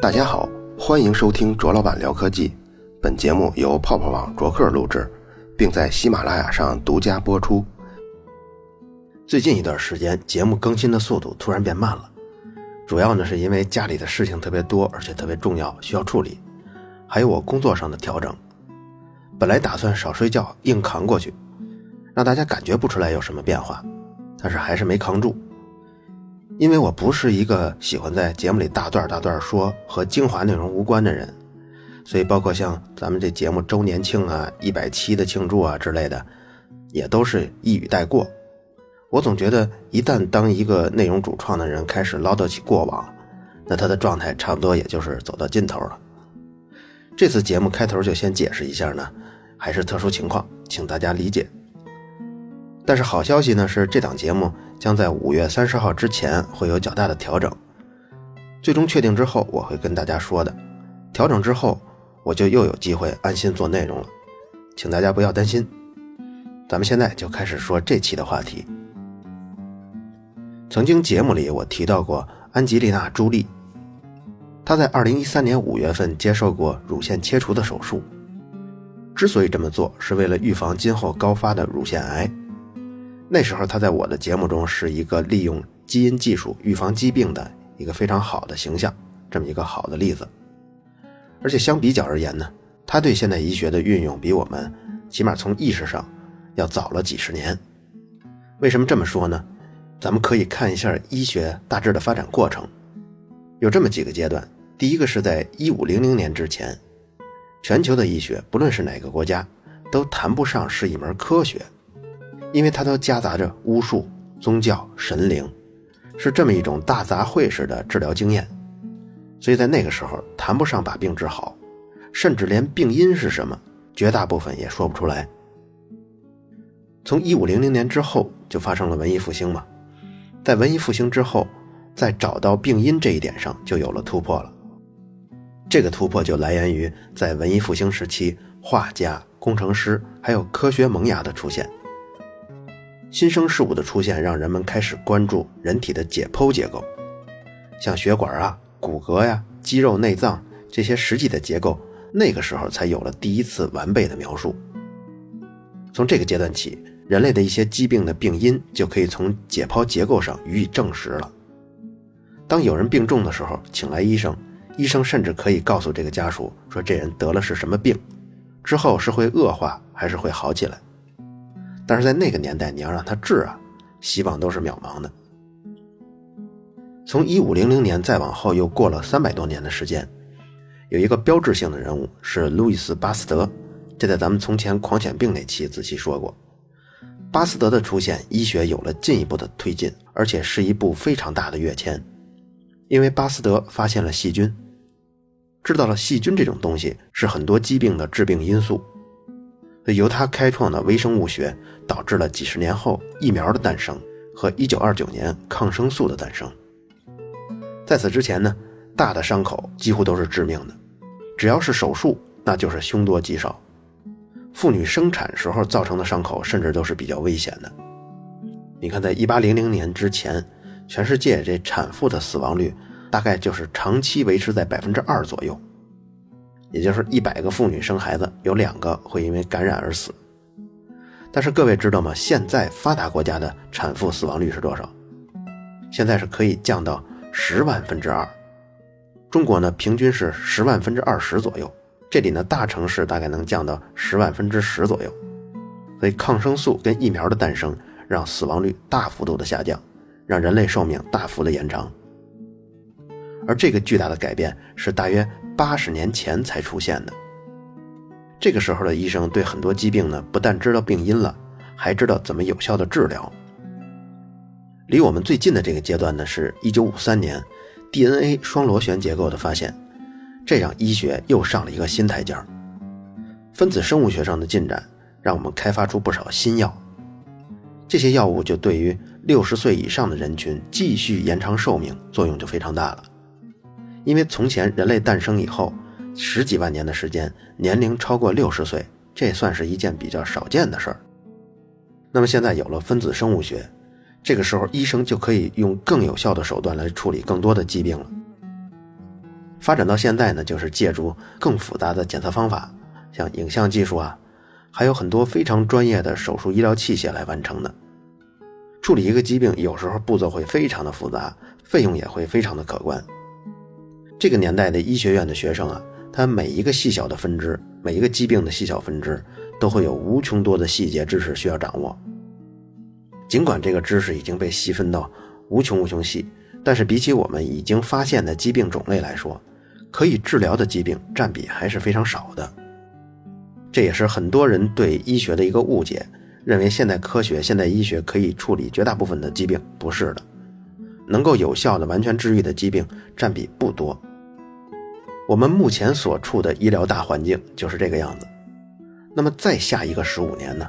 大家好，欢迎收听卓老板聊科技。本节目由泡泡网卓克录制，并在喜马拉雅上独家播出。最近一段时间，节目更新的速度突然变慢了，主要呢是因为家里的事情特别多，而且特别重要，需要处理，还有我工作上的调整。本来打算少睡觉，硬扛过去，让大家感觉不出来有什么变化，但是还是没扛住。因为我不是一个喜欢在节目里大段大段说和精华内容无关的人，所以包括像咱们这节目周年庆啊、一百期的庆祝啊之类的，也都是一语带过。我总觉得，一旦当一个内容主创的人开始唠叨起过往，那他的状态差不多也就是走到尽头了。这次节目开头就先解释一下呢，还是特殊情况，请大家理解。但是好消息呢是，这档节目将在五月三十号之前会有较大的调整。最终确定之后，我会跟大家说的。调整之后，我就又有机会安心做内容了，请大家不要担心。咱们现在就开始说这期的话题。曾经节目里我提到过安吉丽娜·朱莉，她在二零一三年五月份接受过乳腺切除的手术。之所以这么做，是为了预防今后高发的乳腺癌。那时候，他在我的节目中是一个利用基因技术预防疾病的一个非常好的形象，这么一个好的例子。而且相比较而言呢，他对现代医学的运用比我们起码从意识上要早了几十年。为什么这么说呢？咱们可以看一下医学大致的发展过程，有这么几个阶段。第一个是在一五零零年之前，全球的医学不论是哪个国家，都谈不上是一门科学。因为它都夹杂着巫术、宗教、神灵，是这么一种大杂烩式的治疗经验，所以在那个时候谈不上把病治好，甚至连病因是什么，绝大部分也说不出来。从一五零零年之后就发生了文艺复兴嘛，在文艺复兴之后，在找到病因这一点上就有了突破了。这个突破就来源于在文艺复兴时期，画家、工程师还有科学萌芽的出现。新生事物的出现，让人们开始关注人体的解剖结构，像血管啊、骨骼呀、肌肉、内脏这些实际的结构，那个时候才有了第一次完备的描述。从这个阶段起，人类的一些疾病的病因就可以从解剖结构上予以证实了。当有人病重的时候，请来医生，医生甚至可以告诉这个家属说这人得了是什么病，之后是会恶化还是会好起来。但是在那个年代，你要让他治啊，希望都是渺茫的。从一五零零年再往后，又过了三百多年的时间，有一个标志性的人物是路易斯·巴斯德，这在咱们从前狂犬病那期仔细说过。巴斯德的出现，医学有了进一步的推进，而且是一部非常大的跃迁，因为巴斯德发现了细菌，知道了细菌这种东西是很多疾病的致病因素。由他开创的微生物学，导致了几十年后疫苗的诞生和1929年抗生素的诞生。在此之前呢，大的伤口几乎都是致命的，只要是手术，那就是凶多吉少。妇女生产时候造成的伤口，甚至都是比较危险的。你看，在1800年之前，全世界这产妇的死亡率大概就是长期维持在百分之二左右。也就是一百个妇女生孩子，有两个会因为感染而死。但是各位知道吗？现在发达国家的产妇死亡率是多少？现在是可以降到十万分之二。中国呢，平均是十万分之二十左右。这里呢，大城市大概能降到十万分之十左右。所以抗生素跟疫苗的诞生，让死亡率大幅度的下降，让人类寿命大幅的延长。而这个巨大的改变是大约八十年前才出现的。这个时候的医生对很多疾病呢，不但知道病因了，还知道怎么有效的治疗。离我们最近的这个阶段呢，是一九五三年，DNA 双螺旋结构的发现，这让医学又上了一个新台阶儿。分子生物学上的进展，让我们开发出不少新药，这些药物就对于六十岁以上的人群继续延长寿命作用就非常大了。因为从前人类诞生以后，十几万年的时间，年龄超过六十岁，这算是一件比较少见的事儿。那么现在有了分子生物学，这个时候医生就可以用更有效的手段来处理更多的疾病了。发展到现在呢，就是借助更复杂的检测方法，像影像技术啊，还有很多非常专业的手术医疗器械来完成的。处理一个疾病，有时候步骤会非常的复杂，费用也会非常的可观。这个年代的医学院的学生啊，他每一个细小的分支，每一个疾病的细小分支，都会有无穷多的细节知识需要掌握。尽管这个知识已经被细分到无穷无穷细，但是比起我们已经发现的疾病种类来说，可以治疗的疾病占比还是非常少的。这也是很多人对医学的一个误解。认为现代科学、现代医学可以处理绝大部分的疾病，不是的，能够有效的完全治愈的疾病占比不多。我们目前所处的医疗大环境就是这个样子。那么再下一个十五年呢？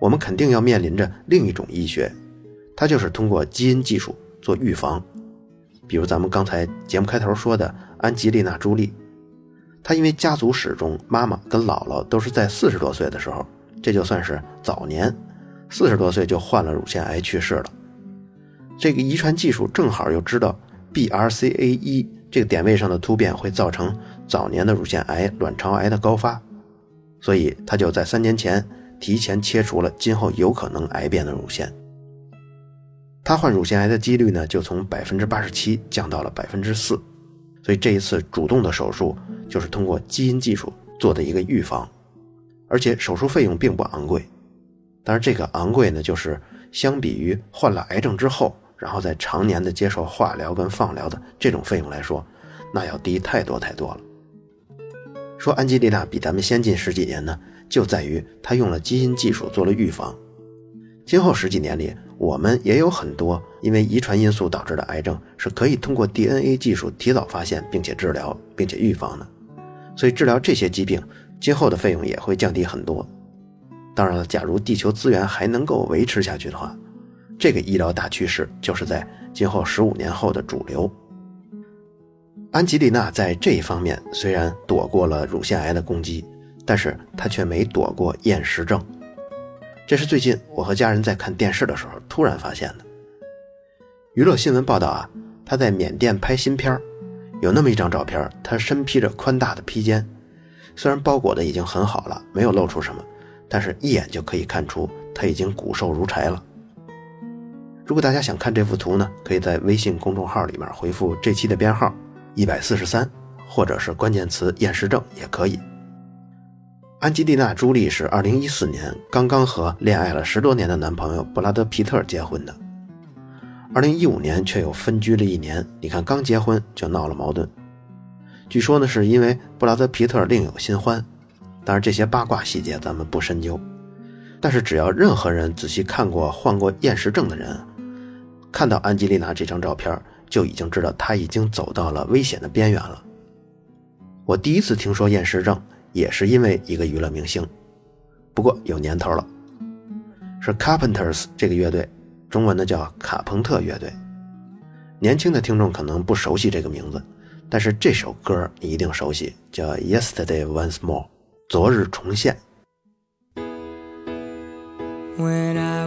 我们肯定要面临着另一种医学，它就是通过基因技术做预防。比如咱们刚才节目开头说的安吉丽娜·朱莉，她因为家族史中妈妈跟姥姥都是在四十多岁的时候。这就算是早年，四十多岁就患了乳腺癌去世了。这个遗传技术正好又知道 BRCA1 这个点位上的突变会造成早年的乳腺癌、卵巢癌的高发，所以他就在三年前提前切除了今后有可能癌变的乳腺。他患乳腺癌的几率呢，就从百分之八十七降到了百分之四。所以这一次主动的手术就是通过基因技术做的一个预防。而且手术费用并不昂贵，当然这个昂贵呢，就是相比于患了癌症之后，然后再常年的接受化疗跟放疗的这种费用来说，那要低太多太多了。说安吉丽娜比咱们先进十几年呢，就在于她用了基因技术做了预防。今后十几年里，我们也有很多因为遗传因素导致的癌症是可以通过 DNA 技术提早发现并且治疗并且预防的，所以治疗这些疾病。今后的费用也会降低很多。当然了，假如地球资源还能够维持下去的话，这个医疗大趋势就是在今后十五年后的主流。安吉丽娜在这一方面虽然躲过了乳腺癌的攻击，但是她却没躲过厌食症。这是最近我和家人在看电视的时候突然发现的。娱乐新闻报道啊，她在缅甸拍新片有那么一张照片，她身披着宽大的披肩。虽然包裹的已经很好了，没有露出什么，但是一眼就可以看出他已经骨瘦如柴了。如果大家想看这幅图呢，可以在微信公众号里面回复这期的编号一百四十三，或者是关键词厌食症也可以。安吉丽娜·朱莉是二零一四年刚刚和恋爱了十多年的男朋友布拉德·皮特结婚的，二零一五年却又分居了一年。你看，刚结婚就闹了矛盾。据说呢，是因为布拉德·皮特另有新欢，当然这些八卦细节咱们不深究。但是只要任何人仔细看过患过厌食症的人，看到安吉丽娜这张照片，就已经知道她已经走到了危险的边缘了。我第一次听说厌食症，也是因为一个娱乐明星，不过有年头了，是 Carpenters 这个乐队，中文的叫卡朋特乐队。年轻的听众可能不熟悉这个名字。但是这首歌你一定熟悉，叫《Yesterday Once More》，昨日重现。When I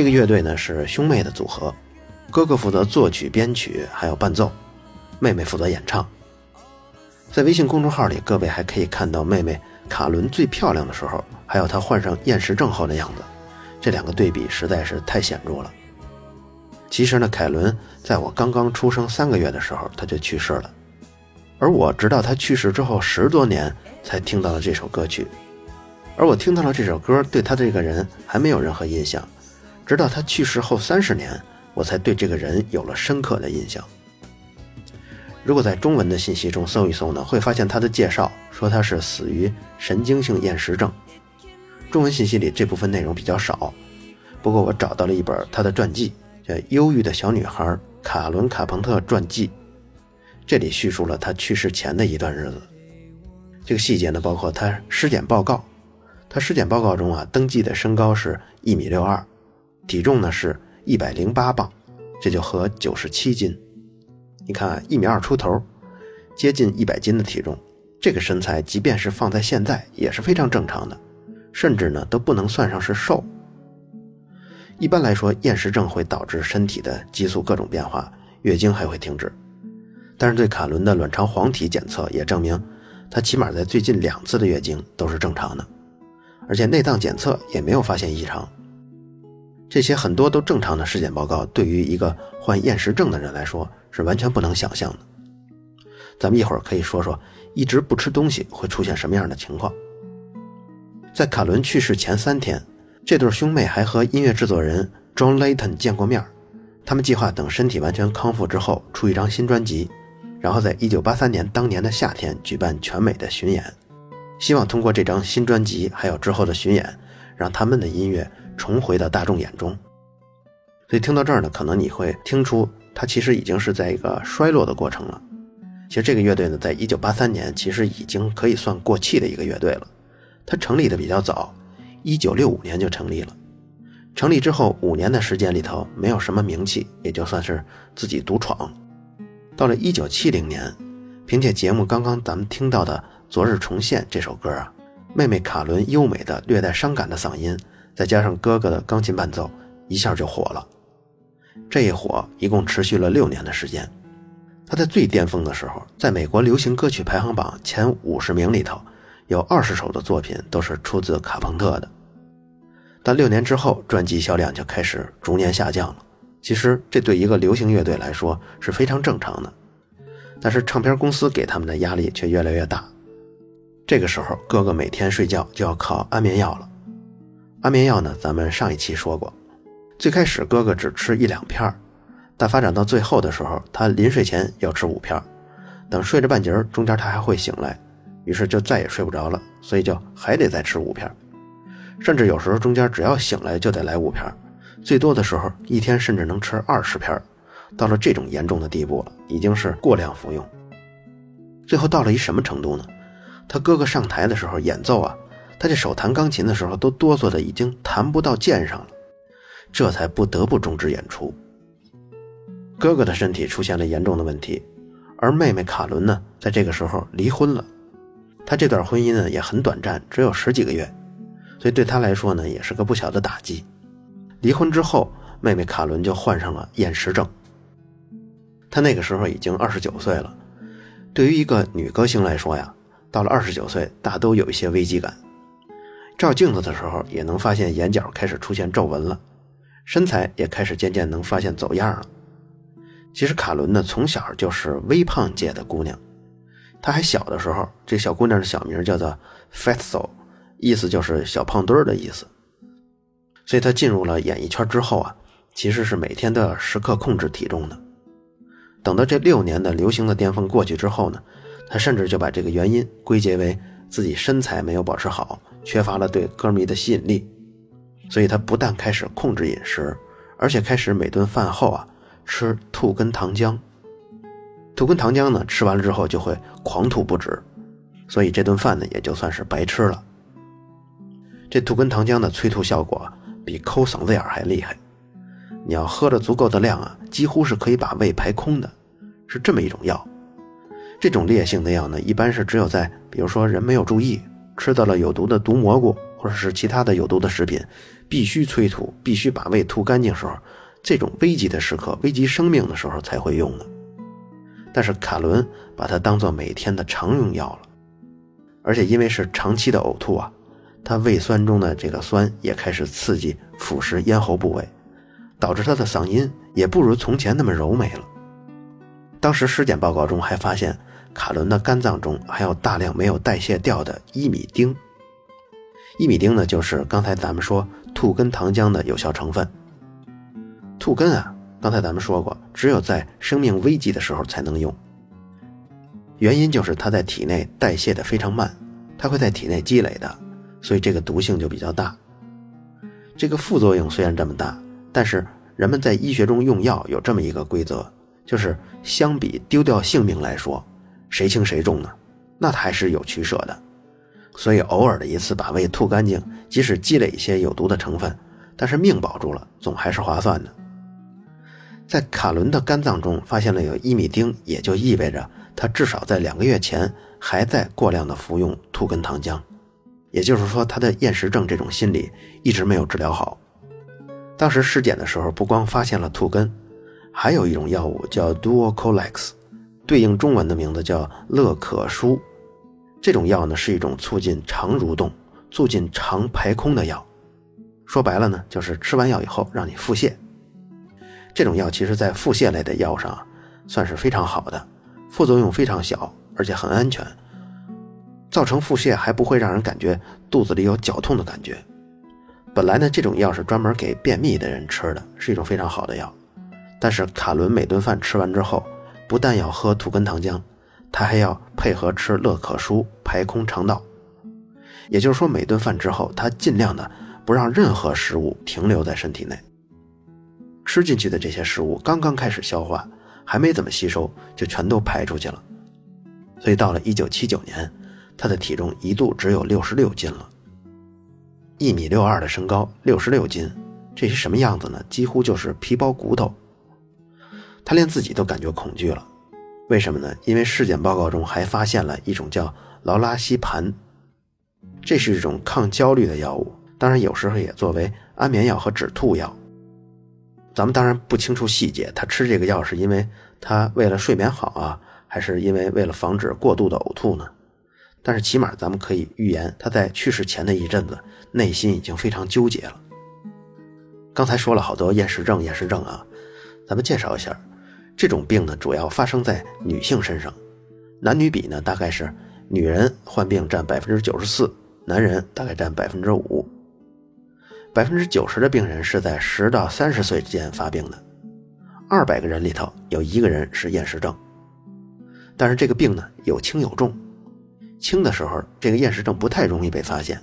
这个乐队呢是兄妹的组合，哥哥负责作曲、编曲，还有伴奏，妹妹负责演唱。在微信公众号里，各位还可以看到妹妹卡伦最漂亮的时候，还有她患上厌食症后的样子。这两个对比实在是太显著了。其实呢，凯伦在我刚刚出生三个月的时候，他就去世了，而我直到他去世之后十多年才听到了这首歌曲，而我听到了这首歌，对他这个人还没有任何印象，直到他去世后三十年，我才对这个人有了深刻的印象。如果在中文的信息中搜一搜呢，会发现他的介绍说他是死于神经性厌食症，中文信息里这部分内容比较少，不过我找到了一本他的传记。叫忧郁的小女孩卡伦·卡彭特传记》，这里叙述了他去世前的一段日子。这个细节呢，包括他尸检报告。他尸检报告中啊，登记的身高是一米六二，体重呢是一百零八磅，这就合九十七斤。你看，一米二出头，接近一百斤的体重，这个身材，即便是放在现在也是非常正常的，甚至呢都不能算上是瘦。一般来说，厌食症会导致身体的激素各种变化，月经还会停止。但是对卡伦的卵巢黄体检测也证明，他起码在最近两次的月经都是正常的，而且内脏检测也没有发现异常。这些很多都正常的尸检报告，对于一个患厌食症的人来说是完全不能想象的。咱们一会儿可以说说，一直不吃东西会出现什么样的情况。在卡伦去世前三天。这对兄妹还和音乐制作人 John Layton 见过面他们计划等身体完全康复之后出一张新专辑，然后在1983年当年的夏天举办全美的巡演，希望通过这张新专辑还有之后的巡演，让他们的音乐重回到大众眼中。所以听到这儿呢，可能你会听出它其实已经是在一个衰落的过程了。其实这个乐队呢，在1983年其实已经可以算过气的一个乐队了，它成立的比较早。一九六五年就成立了，成立之后五年的时间里头没有什么名气，也就算是自己独闯。到了一九七零年，凭借节目刚刚咱们听到的《昨日重现》这首歌啊，妹妹卡伦优美的略带伤感的嗓音，再加上哥哥的钢琴伴奏，一下就火了。这一火一共持续了六年的时间。他在最巅峰的时候，在美国流行歌曲排行榜前五十名里头。有二十首的作品都是出自卡朋特的，但六年之后，专辑销量就开始逐年下降了。其实这对一个流行乐队来说是非常正常的，但是唱片公司给他们的压力却越来越大。这个时候，哥哥每天睡觉就要靠安眠药了。安眠药呢，咱们上一期说过，最开始哥哥只吃一两片但发展到最后的时候，他临睡前要吃五片等睡着半截中间他还会醒来。于是就再也睡不着了，所以就还得再吃五片，甚至有时候中间只要醒来就得来五片，最多的时候一天甚至能吃二十片，到了这种严重的地步了，已经是过量服用。最后到了一什么程度呢？他哥哥上台的时候演奏啊，他这手弹钢琴的时候都哆嗦的已经弹不到键上了，这才不得不终止演出。哥哥的身体出现了严重的问题，而妹妹卡伦呢，在这个时候离婚了。他这段婚姻呢也很短暂，只有十几个月，所以对他来说呢也是个不小的打击。离婚之后，妹妹卡伦就患上了厌食症。她那个时候已经二十九岁了，对于一个女歌星来说呀，到了二十九岁，大都有一些危机感。照镜子的时候，也能发现眼角开始出现皱纹了，身材也开始渐渐能发现走样了。其实卡伦呢，从小就是微胖界的姑娘。她还小的时候，这小姑娘的小名叫做 Fatso，意思就是小胖墩儿的意思。所以她进入了演艺圈之后啊，其实是每天都要时刻控制体重的。等到这六年的流行的巅峰过去之后呢，她甚至就把这个原因归结为自己身材没有保持好，缺乏了对歌迷的吸引力。所以他不但开始控制饮食，而且开始每顿饭后啊吃吐根糖浆。吐根糖浆呢，吃完了之后就会狂吐不止，所以这顿饭呢也就算是白吃了。这吐根糖浆的催吐效果比抠嗓子眼还厉害，你要喝了足够的量啊，几乎是可以把胃排空的，是这么一种药。这种烈性的药呢，一般是只有在比如说人没有注意，吃到了有毒的毒蘑菇或者是其他的有毒的食品，必须催吐、必须把胃吐干净时候，这种危急的时刻、危及生命的时候才会用的。但是卡伦把它当做每天的常用药了，而且因为是长期的呕吐啊，他胃酸中的这个酸也开始刺激腐蚀咽喉部位，导致他的嗓音也不如从前那么柔美了。当时尸检报告中还发现，卡伦的肝脏中还有大量没有代谢掉的伊米丁。伊米丁呢，就是刚才咱们说兔根糖浆的有效成分。兔根啊。刚才咱们说过，只有在生命危急的时候才能用。原因就是它在体内代谢的非常慢，它会在体内积累的，所以这个毒性就比较大。这个副作用虽然这么大，但是人们在医学中用药有这么一个规则，就是相比丢掉性命来说，谁轻谁重呢？那他还是有取舍的。所以偶尔的一次把胃吐干净，即使积累一些有毒的成分，但是命保住了，总还是划算的。在卡伦的肝脏中发现了有伊米丁，也就意味着他至少在两个月前还在过量的服用吐根糖浆，也就是说他的厌食症这种心理一直没有治疗好。当时尸检的时候，不光发现了吐根，还有一种药物叫 Duocolex，对应中文的名字叫乐可舒。这种药呢是一种促进肠蠕动、促进肠排空的药，说白了呢就是吃完药以后让你腹泻。这种药其实在腹泻类的药上算是非常好的，副作用非常小，而且很安全。造成腹泻还不会让人感觉肚子里有绞痛的感觉。本来呢这种药是专门给便秘的人吃的，是一种非常好的药。但是卡伦每顿饭吃完之后，不但要喝土根糖浆。他还要配合吃乐可舒排空肠道，也就是说，每顿饭之后，他尽量的不让任何食物停留在身体内。吃进去的这些食物刚刚开始消化，还没怎么吸收，就全都排出去了。所以到了1979年，他的体重一度只有66斤了。一米六二的身高，66斤，这是什么样子呢？几乎就是皮包骨头。他连自己都感觉恐惧了。为什么呢？因为尸检报告中还发现了一种叫劳拉西盘，这是一种抗焦虑的药物，当然有时候也作为安眠药和止吐药。咱们当然不清楚细节，他吃这个药是因为他为了睡眠好啊，还是因为为了防止过度的呕吐呢？但是起码咱们可以预言，他在去世前的一阵子内心已经非常纠结了。刚才说了好多厌食症，厌食症啊，咱们介绍一下。这种病呢，主要发生在女性身上，男女比呢，大概是女人患病占百分之九十四，男人大概占百分之五。百分之九十的病人是在十到三十岁之间发病的，二百个人里头有一个人是厌食症。但是这个病呢，有轻有重，轻的时候这个厌食症不太容易被发现，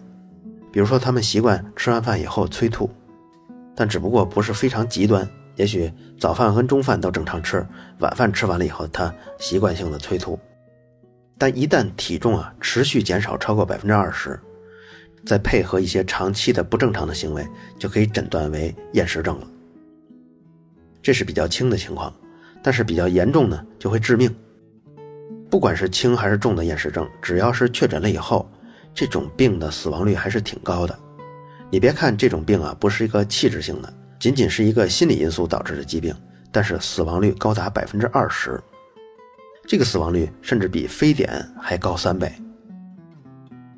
比如说他们习惯吃完饭以后催吐，但只不过不是非常极端。也许早饭和中饭都正常吃，晚饭吃完了以后，他习惯性的催吐。但一旦体重啊持续减少超过百分之二十，再配合一些长期的不正常的行为，就可以诊断为厌食症了。这是比较轻的情况，但是比较严重呢就会致命。不管是轻还是重的厌食症，只要是确诊了以后，这种病的死亡率还是挺高的。你别看这种病啊不是一个器质性的。仅仅是一个心理因素导致的疾病，但是死亡率高达百分之二十，这个死亡率甚至比非典还高三倍。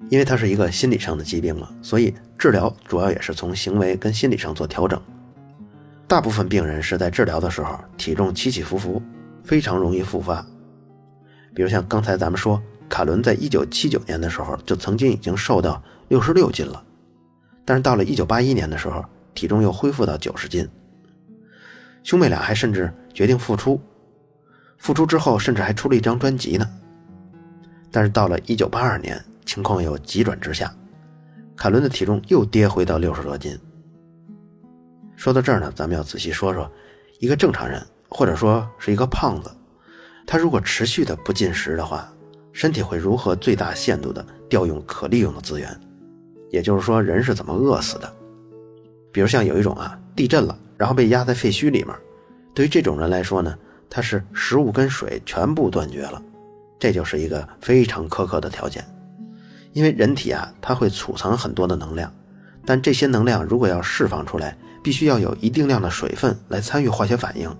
因为它是一个心理上的疾病嘛，所以治疗主要也是从行为跟心理上做调整。大部分病人是在治疗的时候体重起起伏伏，非常容易复发。比如像刚才咱们说，卡伦在一九七九年的时候就曾经已经瘦到六十六斤了，但是到了一九八一年的时候。体重又恢复到九十斤，兄妹俩还甚至决定复出，复出之后甚至还出了一张专辑呢。但是到了一九八二年，情况又急转直下，凯伦的体重又跌回到六十多斤。说到这儿呢，咱们要仔细说说，一个正常人或者说是一个胖子，他如果持续的不进食的话，身体会如何最大限度的调用可利用的资源？也就是说，人是怎么饿死的？比如像有一种啊，地震了，然后被压在废墟里面，对于这种人来说呢，他是食物跟水全部断绝了，这就是一个非常苛刻的条件。因为人体啊，它会储藏很多的能量，但这些能量如果要释放出来，必须要有一定量的水分来参与化学反应。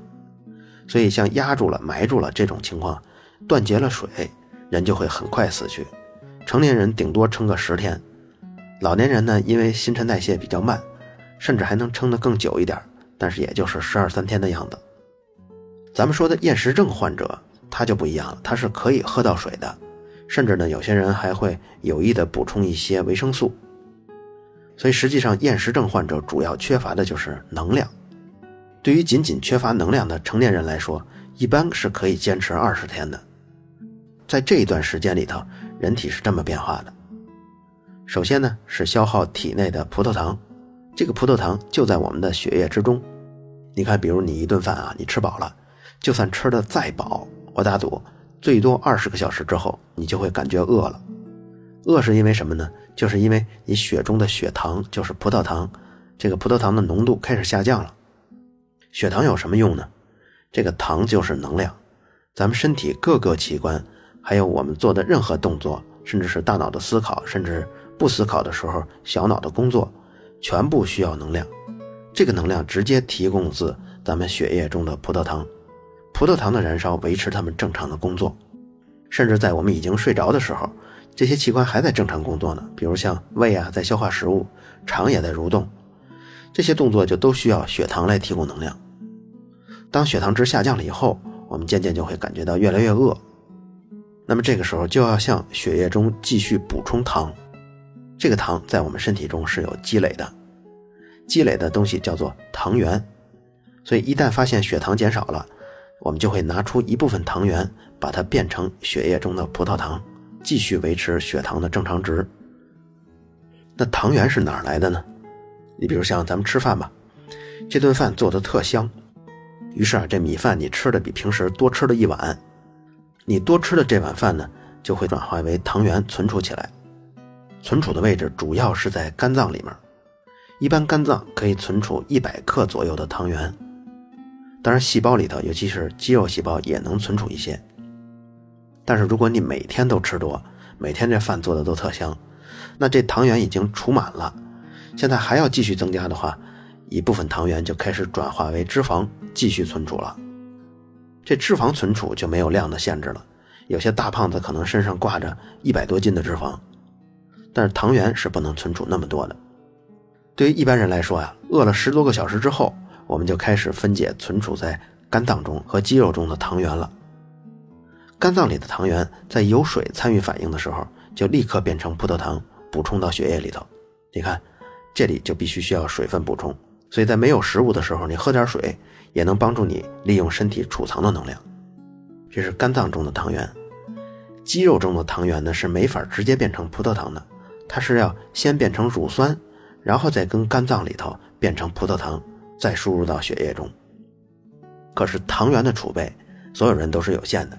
所以像压住了、埋住了这种情况，断绝了水，人就会很快死去。成年人顶多撑个十天，老年人呢，因为新陈代谢比较慢。甚至还能撑得更久一点，但是也就是十二三天的样子。咱们说的厌食症患者，他就不一样了，他是可以喝到水的，甚至呢，有些人还会有意的补充一些维生素。所以实际上，厌食症患者主要缺乏的就是能量。对于仅仅缺乏能量的成年人来说，一般是可以坚持二十天的。在这一段时间里头，人体是这么变化的：首先呢，是消耗体内的葡萄糖。这个葡萄糖就在我们的血液之中，你看，比如你一顿饭啊，你吃饱了，就算吃的再饱，我打赌最多二十个小时之后，你就会感觉饿了。饿是因为什么呢？就是因为你血中的血糖，就是葡萄糖，这个葡萄糖的浓度开始下降了。血糖有什么用呢？这个糖就是能量，咱们身体各个器官，还有我们做的任何动作，甚至是大脑的思考，甚至不思考的时候小脑的工作，全部需要能量。这个能量直接提供自咱们血液中的葡萄糖，葡萄糖的燃烧维持它们正常的工作，甚至在我们已经睡着的时候。这些器官还在正常工作呢，比如像胃啊，在消化食物，肠也在蠕动，这些动作就都需要血糖来提供能量。当血糖值下降了以后，我们渐渐就会感觉到越来越饿，那么这个时候就要向血液中继续补充糖。这个糖在我们身体中是有积累的，积累的东西叫做糖原，所以一旦发现血糖减少了，我们就会拿出一部分糖原，把它变成血液中的葡萄糖。继续维持血糖的正常值。那糖原是哪儿来的呢？你比如像咱们吃饭吧，这顿饭做的特香，于是啊，这米饭你吃的比平时多吃了一碗，你多吃的这碗饭呢，就会转化为糖原存储起来。存储的位置主要是在肝脏里面，一般肝脏可以存储一百克左右的糖原。当然，细胞里头，尤其是肌肉细胞也能存储一些。但是如果你每天都吃多，每天这饭做的都特香，那这糖原已经储满了，现在还要继续增加的话，一部分糖原就开始转化为脂肪继续存储了。这脂肪存储就没有量的限制了，有些大胖子可能身上挂着一百多斤的脂肪，但是糖原是不能存储那么多的。对于一般人来说呀，饿了十多个小时之后，我们就开始分解存储在肝脏中和肌肉中的糖原了。肝脏里的糖原在有水参与反应的时候，就立刻变成葡萄糖，补充到血液里头。你看，这里就必须需要水分补充，所以在没有食物的时候，你喝点水也能帮助你利用身体储藏的能量。这是肝脏中的糖原。肌肉中的糖原呢是没法直接变成葡萄糖的，它是要先变成乳酸，然后再跟肝脏里头变成葡萄糖，再输入到血液中。可是糖原的储备，所有人都是有限的。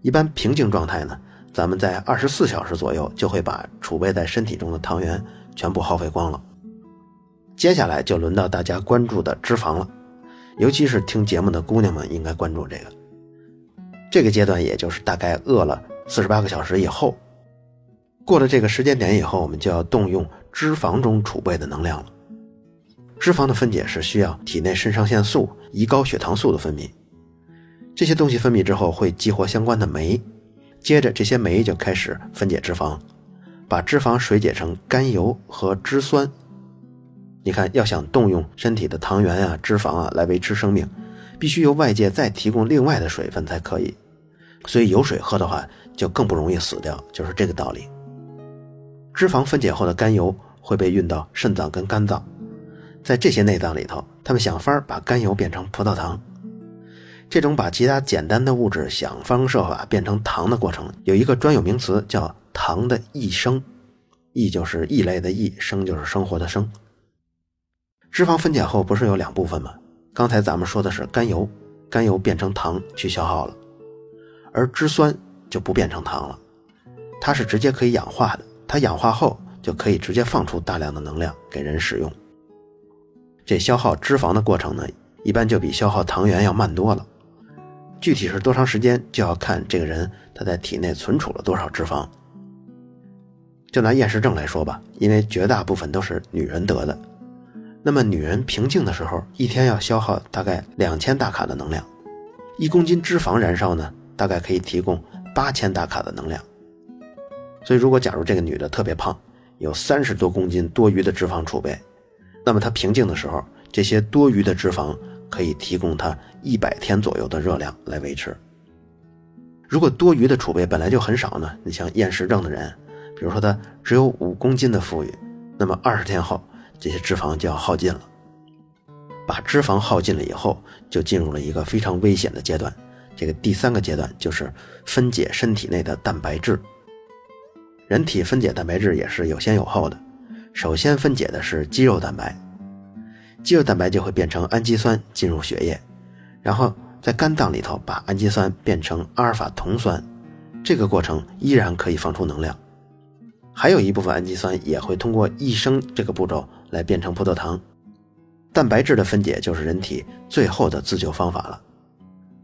一般平静状态呢，咱们在二十四小时左右就会把储备在身体中的糖原全部耗费光了。接下来就轮到大家关注的脂肪了，尤其是听节目的姑娘们应该关注这个。这个阶段也就是大概饿了四十八个小时以后，过了这个时间点以后，我们就要动用脂肪中储备的能量了。脂肪的分解是需要体内肾上腺素、胰高血糖素的分泌。这些东西分泌之后会激活相关的酶，接着这些酶就开始分解脂肪，把脂肪水解成甘油和脂酸。你看，要想动用身体的糖原啊、脂肪啊来维持生命，必须由外界再提供另外的水分才可以。所以有水喝的话，就更不容易死掉，就是这个道理。脂肪分解后的甘油会被运到肾脏跟肝脏，在这些内脏里头，他们想法把甘油变成葡萄糖。这种把其他简单的物质想方设法变成糖的过程，有一个专有名词叫“糖的异生”，异就是异类的异，生就是生活的生。脂肪分解后不是有两部分吗？刚才咱们说的是甘油，甘油变成糖去消耗了，而脂酸就不变成糖了，它是直接可以氧化的，它氧化后就可以直接放出大量的能量给人使用。这消耗脂肪的过程呢，一般就比消耗糖原要慢多了。具体是多长时间，就要看这个人他在体内存储了多少脂肪。就拿厌食症来说吧，因为绝大部分都是女人得的，那么女人平静的时候，一天要消耗大概两千大卡的能量，一公斤脂肪燃烧呢，大概可以提供八千大卡的能量。所以，如果假如这个女的特别胖，有三十多公斤多余的脂肪储备，那么她平静的时候，这些多余的脂肪。可以提供她一百天左右的热量来维持。如果多余的储备本来就很少呢？你像厌食症的人，比如说他只有五公斤的富裕，那么二十天后这些脂肪就要耗尽了。把脂肪耗尽了以后，就进入了一个非常危险的阶段。这个第三个阶段就是分解身体内的蛋白质。人体分解蛋白质也是有先有后的，首先分解的是肌肉蛋白。肌肉蛋白就会变成氨基酸进入血液，然后在肝脏里头把氨基酸变成阿尔法酮酸，这个过程依然可以放出能量。还有一部分氨基酸也会通过异生这个步骤来变成葡萄糖。蛋白质的分解就是人体最后的自救方法了。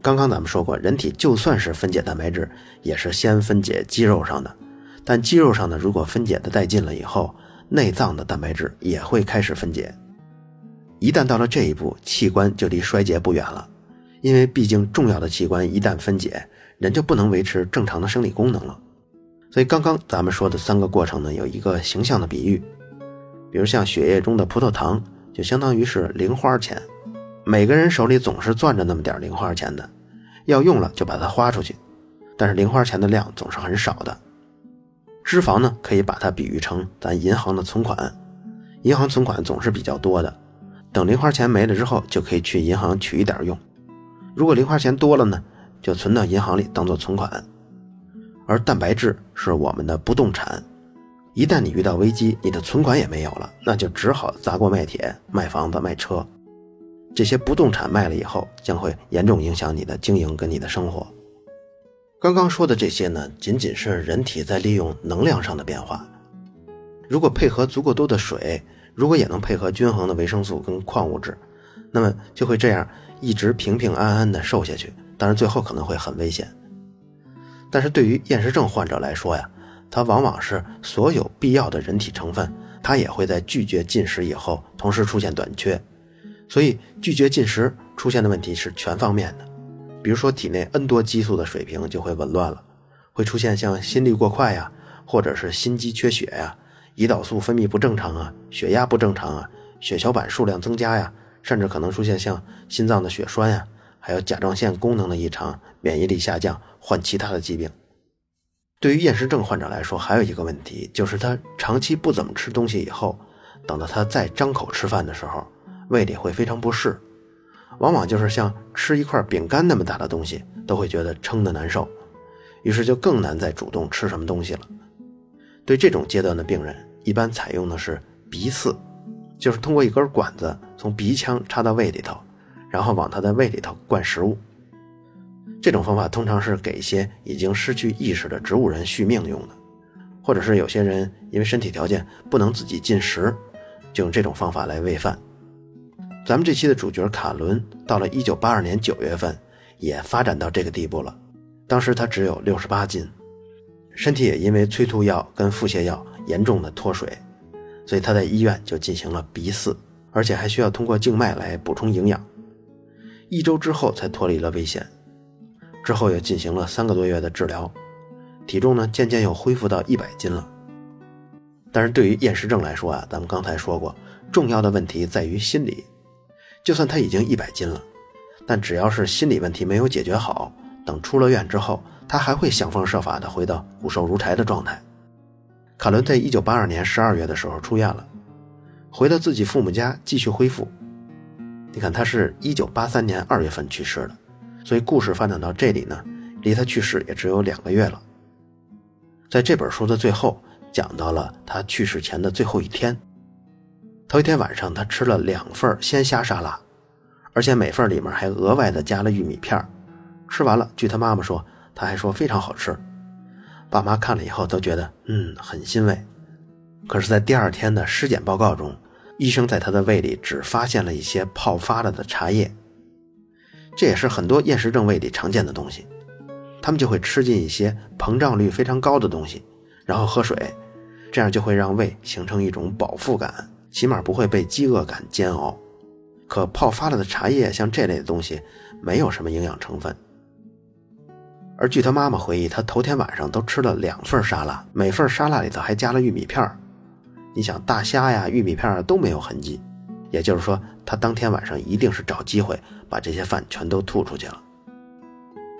刚刚咱们说过，人体就算是分解蛋白质，也是先分解肌肉上的，但肌肉上的如果分解的殆尽了以后，内脏的蛋白质也会开始分解。一旦到了这一步，器官就离衰竭不远了。因为毕竟重要的器官一旦分解，人就不能维持正常的生理功能了。所以刚刚咱们说的三个过程呢，有一个形象的比喻，比如像血液中的葡萄糖，就相当于是零花钱。每个人手里总是攥着那么点零花钱的，要用了就把它花出去，但是零花钱的量总是很少的。脂肪呢，可以把它比喻成咱银行的存款，银行存款总是比较多的。等零花钱没了之后，就可以去银行取一点用。如果零花钱多了呢，就存到银行里当做存款。而蛋白质是我们的不动产，一旦你遇到危机，你的存款也没有了，那就只好砸锅卖铁，卖房子卖车。这些不动产卖了以后，将会严重影响你的经营跟你的生活。刚刚说的这些呢，仅仅是人体在利用能量上的变化。如果配合足够多的水。如果也能配合均衡的维生素跟矿物质，那么就会这样一直平平安安的瘦下去。当然，最后可能会很危险。但是对于厌食症患者来说呀，它往往是所有必要的人体成分，它也会在拒绝进食以后同时出现短缺。所以拒绝进食出现的问题是全方面的，比如说体内 N 多激素的水平就会紊乱了，会出现像心率过快呀，或者是心肌缺血呀。胰岛素分泌不正常啊，血压不正常啊，血小板数量增加呀，甚至可能出现像心脏的血栓呀，还有甲状腺功能的异常、免疫力下降、患其他的疾病。对于厌食症患者来说，还有一个问题，就是他长期不怎么吃东西以后，等到他再张口吃饭的时候，胃里会非常不适，往往就是像吃一块饼干那么大的东西，都会觉得撑得难受，于是就更难再主动吃什么东西了。对这种阶段的病人，一般采用的是鼻饲，就是通过一根管子从鼻腔插到胃里头，然后往他的胃里头灌食物。这种方法通常是给一些已经失去意识的植物人续命用的，或者是有些人因为身体条件不能自己进食，就用这种方法来喂饭。咱们这期的主角卡伦，到了1982年9月份，也发展到这个地步了，当时他只有68斤。身体也因为催吐药跟腹泻药严重的脱水，所以他在医院就进行了鼻饲，而且还需要通过静脉来补充营养。一周之后才脱离了危险，之后又进行了三个多月的治疗，体重呢渐渐又恢复到一百斤了。但是对于厌食症来说啊，咱们刚才说过，重要的问题在于心理。就算他已经一百斤了，但只要是心理问题没有解决好，等出了院之后。他还会想方设法的回到骨瘦如柴的状态。卡伦在一九八二年十二月的时候出院了，回到自己父母家继续恢复。你看，他是一九八三年二月份去世的，所以故事发展到这里呢，离他去世也只有两个月了。在这本书的最后，讲到了他去世前的最后一天。头一天晚上，他吃了两份鲜虾沙拉，而且每份里面还额外的加了玉米片吃完了，据他妈妈说。他还说非常好吃，爸妈看了以后都觉得嗯很欣慰。可是，在第二天的尸检报告中，医生在他的胃里只发现了一些泡发了的茶叶，这也是很多厌食症胃里常见的东西。他们就会吃进一些膨胀率非常高的东西，然后喝水，这样就会让胃形成一种饱腹感，起码不会被饥饿感煎熬。可泡发了的茶叶像这类的东西，没有什么营养成分。而据他妈妈回忆，他头天晚上都吃了两份沙拉，每份沙拉里头还加了玉米片你想，大虾呀、玉米片都没有痕迹，也就是说，他当天晚上一定是找机会把这些饭全都吐出去了。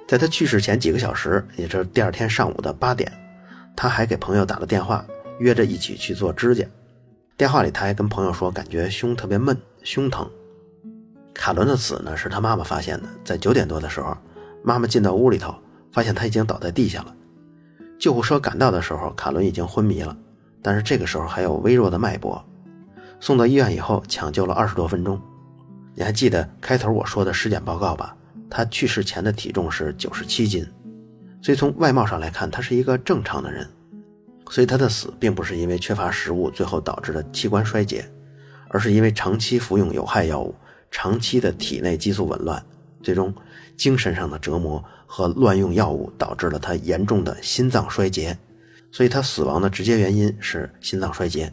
在他去世前几个小时，也就是第二天上午的八点，他还给朋友打了电话，约着一起去做指甲。电话里他还跟朋友说，感觉胸特别闷，胸疼。卡伦的死呢，是他妈妈发现的，在九点多的时候，妈妈进到屋里头。发现他已经倒在地下了，救护车赶到的时候，卡伦已经昏迷了，但是这个时候还有微弱的脉搏。送到医院以后，抢救了二十多分钟，你还记得开头我说的尸检报告吧？他去世前的体重是九十七斤，所以从外貌上来看，他是一个正常的人。所以他的死并不是因为缺乏食物最后导致的器官衰竭，而是因为长期服用有害药物、长期的体内激素紊乱，最终精神上的折磨和乱用药物导致了他严重的心脏衰竭。所以他死亡的直接原因是心脏衰竭，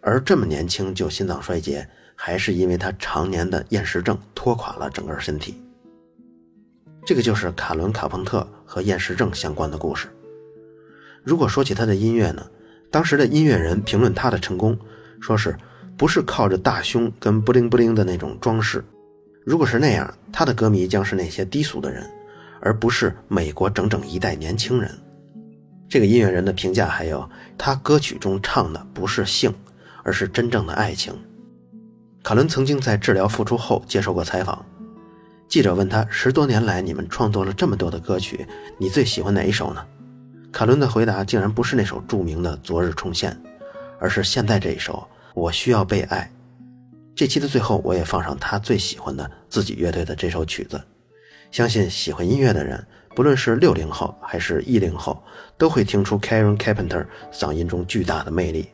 而这么年轻就心脏衰竭，还是因为他常年的厌食症拖垮了整个身体。这个就是卡伦·卡彭特和厌食症相关的故事。如果说起他的音乐呢，当时的音乐人评论他的成功，说是不是靠着大胸跟布灵布灵的那种装饰？如果是那样，他的歌迷将是那些低俗的人，而不是美国整整一代年轻人。这个音乐人的评价还有，他歌曲中唱的不是性，而是真正的爱情。卡伦曾经在治疗复出后接受过采访，记者问他：十多年来你们创作了这么多的歌曲，你最喜欢哪一首呢？卡伦的回答竟然不是那首著名的《昨日重现》，而是现在这一首《我需要被爱》。这期的最后，我也放上他最喜欢的自己乐队的这首曲子。相信喜欢音乐的人，不论是六零后还是一零后，都会听出 Karen Carpenter 嗓音中巨大的魅力。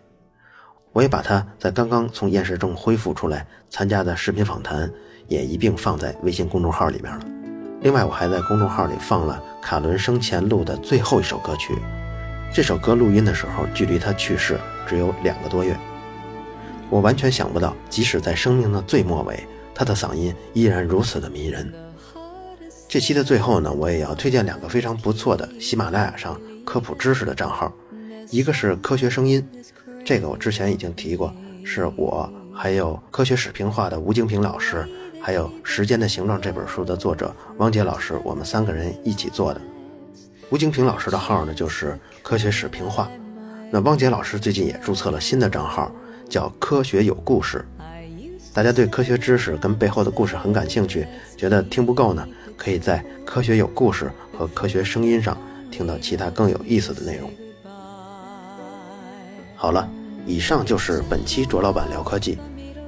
我也把他在刚刚从厌食中恢复出来参加的视频访谈也一并放在微信公众号里面了。另外，我还在公众号里放了卡伦生前录的最后一首歌曲。这首歌录音的时候，距离他去世只有两个多月。我完全想不到，即使在生命的最末尾，他的嗓音依然如此的迷人。这期的最后呢，我也要推荐两个非常不错的喜马拉雅上科普知识的账号，一个是科学声音，这个我之前已经提过，是我还有科学史评话的吴京平老师。还有《时间的形状》这本书的作者汪杰老师，我们三个人一起做的。吴京平老师的号呢，就是科学史评话。那汪杰老师最近也注册了新的账号，叫“科学有故事”。大家对科学知识跟背后的故事很感兴趣，觉得听不够呢，可以在《科学有故事》和《科学声音》上听到其他更有意思的内容。好了，以上就是本期卓老板聊科技。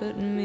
Comfort me